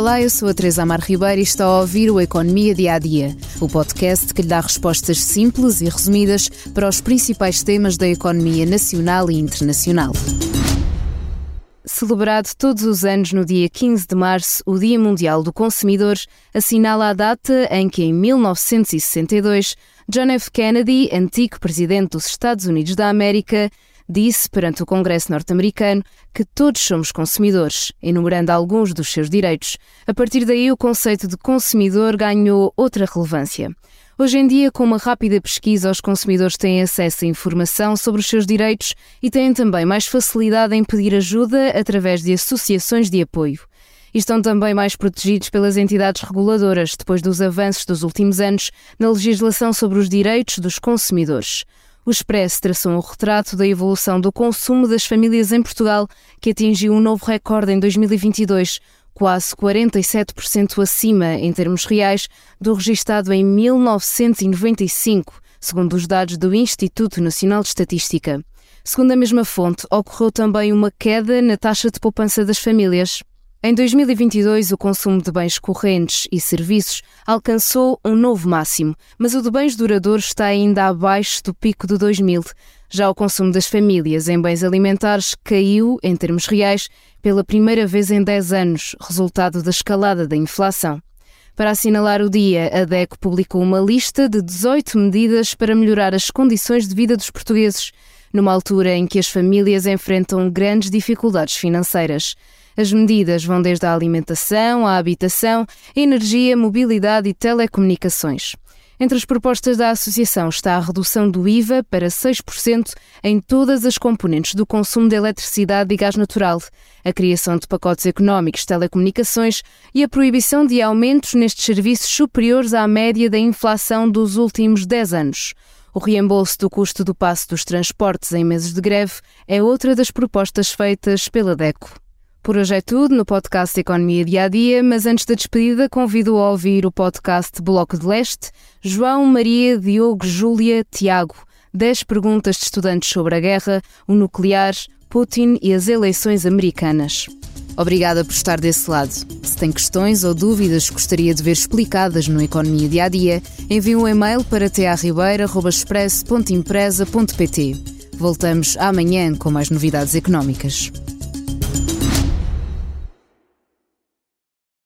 Olá, eu sou a Teresa Amar Ribeiro e está a ouvir o Economia Dia a Dia, o podcast que lhe dá respostas simples e resumidas para os principais temas da economia nacional e internacional. Celebrado todos os anos no dia 15 de março, o Dia Mundial do Consumidor assinala a data em que, em 1962, John F. Kennedy, antigo presidente dos Estados Unidos da América, disse perante o Congresso norte-americano que todos somos consumidores, enumerando alguns dos seus direitos. A partir daí, o conceito de consumidor ganhou outra relevância. Hoje em dia, com uma rápida pesquisa, os consumidores têm acesso a informação sobre os seus direitos e têm também mais facilidade em pedir ajuda através de associações de apoio. E estão também mais protegidos pelas entidades reguladoras, depois dos avanços dos últimos anos na legislação sobre os direitos dos consumidores. O Expresso traçou um retrato da evolução do consumo das famílias em Portugal, que atingiu um novo recorde em 2022, quase 47% acima em termos reais do registado em 1995, segundo os dados do Instituto Nacional de Estatística. Segundo a mesma fonte, ocorreu também uma queda na taxa de poupança das famílias. Em 2022, o consumo de bens correntes e serviços alcançou um novo máximo, mas o de bens duradouros está ainda abaixo do pico de 2000. Já o consumo das famílias em bens alimentares caiu, em termos reais, pela primeira vez em 10 anos, resultado da escalada da inflação. Para assinalar o dia, a DECO publicou uma lista de 18 medidas para melhorar as condições de vida dos portugueses, numa altura em que as famílias enfrentam grandes dificuldades financeiras. As medidas vão desde a alimentação, à habitação, energia, mobilidade e telecomunicações. Entre as propostas da Associação está a redução do IVA para 6% em todas as componentes do consumo de eletricidade e gás natural, a criação de pacotes económicos de telecomunicações e a proibição de aumentos nestes serviços superiores à média da inflação dos últimos 10 anos. O reembolso do custo do passo dos transportes em meses de greve é outra das propostas feitas pela DECO. Por hoje é tudo no podcast Economia Dia a Dia, mas antes da despedida convido a ouvir o podcast Bloco de Leste, João, Maria, Diogo, Júlia, Tiago. 10 perguntas de estudantes sobre a guerra, o nuclear, Putin e as eleições americanas. Obrigada por estar desse lado. Se tem questões ou dúvidas que gostaria de ver explicadas no Economia Dia a Dia, envie um e-mail para tearribeira.express.empresa.pt. Voltamos amanhã com mais novidades económicas.